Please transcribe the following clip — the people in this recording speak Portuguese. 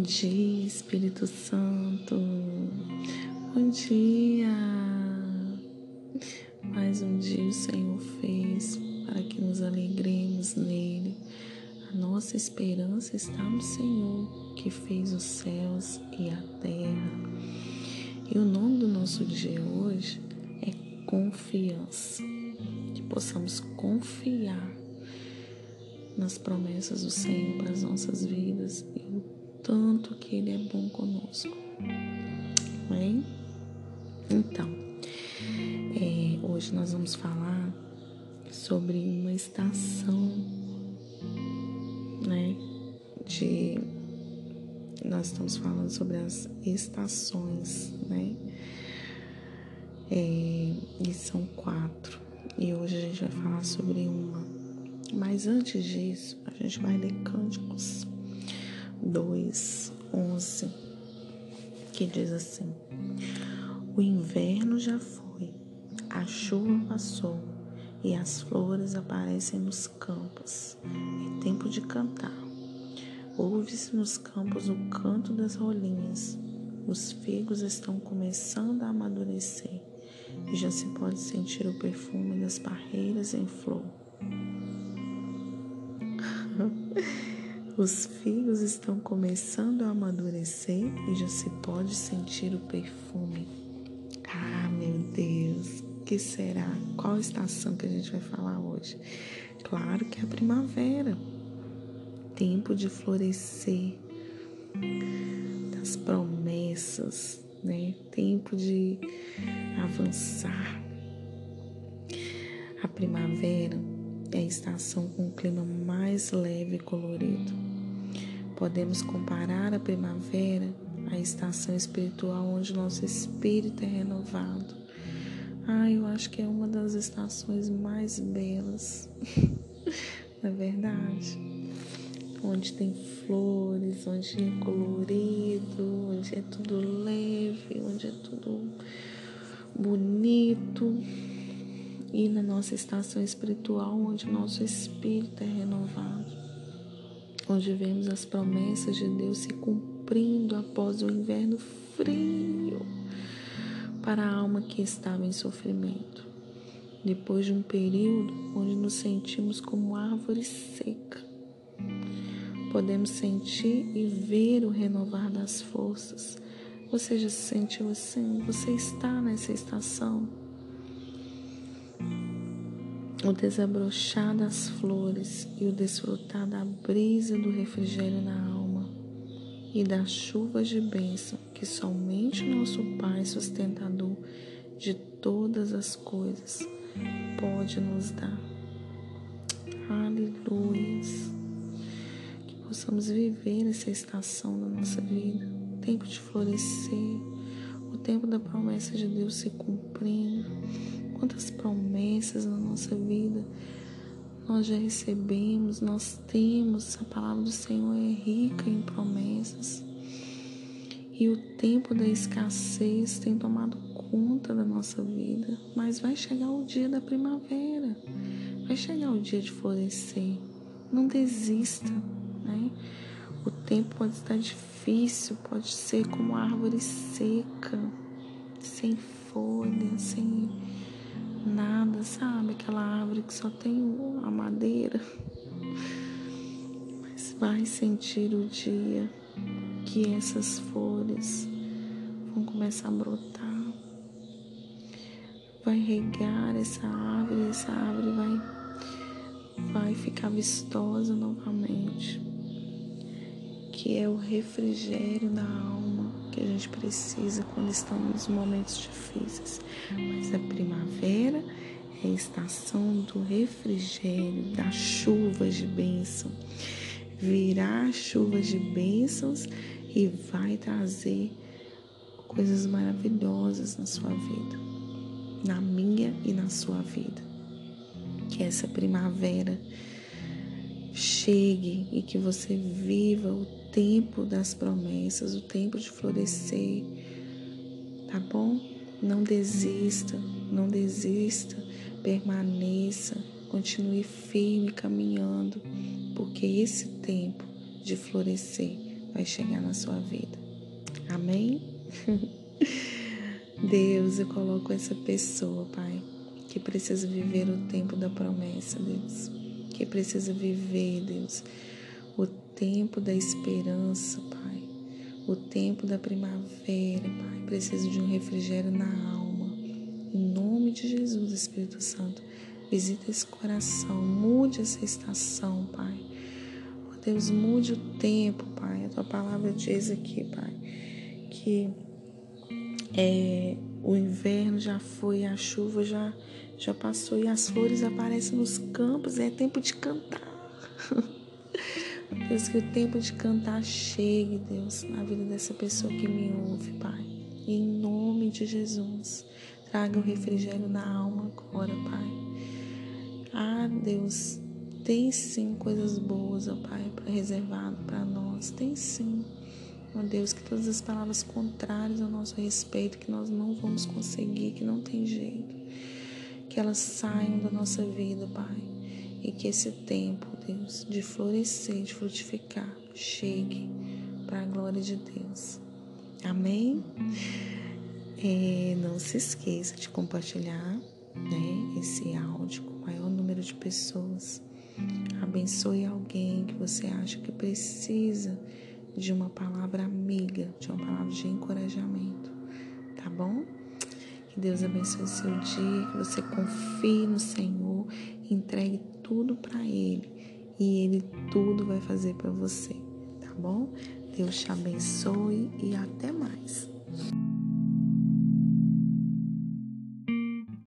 Bom dia, Espírito Santo. Bom dia. Mais um dia o Senhor fez para que nos alegremos nele. A nossa esperança está no Senhor, que fez os céus e a terra. E o nome do nosso dia hoje é confiança. Que possamos confiar nas promessas do Senhor para as nossas vidas e o tanto que Ele é bom conosco. Amém? Então, é, hoje nós vamos falar sobre uma estação, né? De nós estamos falando sobre as estações, né? É, e são quatro. E hoje a gente vai falar sobre uma. Mas antes disso, a gente vai ler Cânticos 2, 11, que diz assim: O inverno já foi, a chuva passou e as flores aparecem nos campos. É tempo de cantar. Ouve-se nos campos o canto das rolinhas. Os figos estão começando a amadurecer e já se pode sentir o perfume das parreiras em flor. Os figos estão começando a amadurecer e já se pode sentir o perfume. Ah, meu Deus, que será? Qual estação que a gente vai falar hoje? Claro que é a primavera. Tempo de florescer, das promessas, né? Tempo de avançar. A primavera é a estação com o clima mais leve e colorido. Podemos comparar a primavera à estação espiritual onde nosso espírito é renovado. Ah, eu acho que é uma das estações mais belas, na é verdade. Onde tem flores, onde é colorido, onde é tudo leve, onde é tudo bonito e na nossa estação espiritual, onde nosso espírito é renovado, onde vemos as promessas de Deus se cumprindo após o inverno frio para a alma que estava em sofrimento. Depois de um período onde nos sentimos como árvore seca, podemos sentir e ver o renovar das forças. Você já se sentiu assim? Você está nessa estação? O desabrochar das flores e o desfrutar da brisa do refrigério na alma e das chuvas de bênção que somente nosso Pai sustentador de todas as coisas pode nos dar. Aleluia. Que possamos viver essa estação da nossa vida, tempo de florescer, o tempo da promessa de Deus se cumprindo Quantas promessas na nossa vida nós já recebemos, nós temos, a palavra do Senhor é rica em promessas. E o tempo da escassez tem tomado conta da nossa vida, mas vai chegar o dia da primavera, vai chegar o dia de florescer. Não desista, né? O tempo pode estar difícil, pode ser como árvore seca, sem folha, sem nada, sabe? Aquela árvore que só tem a madeira. Mas vai sentir o dia que essas folhas vão começar a brotar. Vai regar essa árvore, essa árvore vai, vai ficar vistosa novamente. Que é o refrigério da alma que a gente precisa quando estamos nos momentos difíceis. Mas a primavera é a estação do refrigério, das chuvas de bênção. Virá chuvas de bênçãos e vai trazer coisas maravilhosas na sua vida, na minha e na sua vida. Que essa primavera chegue e que você viva o tempo das promessas, o tempo de florescer, tá bom? Não desista, não desista, permaneça, continue firme caminhando, porque esse tempo de florescer vai chegar na sua vida. Amém? Deus, eu coloco essa pessoa, Pai, que precisa viver o tempo da promessa, Deus. Que precisa viver, Deus, o tempo da esperança, Pai. O tempo da primavera, Pai. Precisa de um refrigério na alma. Em nome de Jesus, Espírito Santo, visita esse coração, mude essa estação, Pai. Oh, Deus, mude o tempo, Pai. A tua palavra diz aqui, Pai, que é, o inverno já foi, a chuva já, já passou e as flores aparecem nos campos, é tempo de cantar. Deus, que o tempo de cantar chegue, Deus, na vida dessa pessoa que me ouve, Pai. Em nome de Jesus, traga o refrigério na alma agora, Pai. Ah, Deus, tem sim coisas boas, ó Pai, reservado para nós. Tem sim. Ó Deus, que todas as palavras contrárias ao nosso respeito, que nós não vamos conseguir, que não tem jeito, que elas saiam da nossa vida, Pai. E que esse tempo, Deus, de florescer, de frutificar, chegue para a glória de Deus. Amém? É, não se esqueça de compartilhar né, esse áudio com o maior número de pessoas. Abençoe alguém que você acha que precisa de uma palavra amiga, de uma palavra de encorajamento, tá bom? Que Deus abençoe o seu dia, que você confie no Senhor, entregue tudo para Ele e Ele tudo vai fazer para você, tá bom? Deus te abençoe e até mais.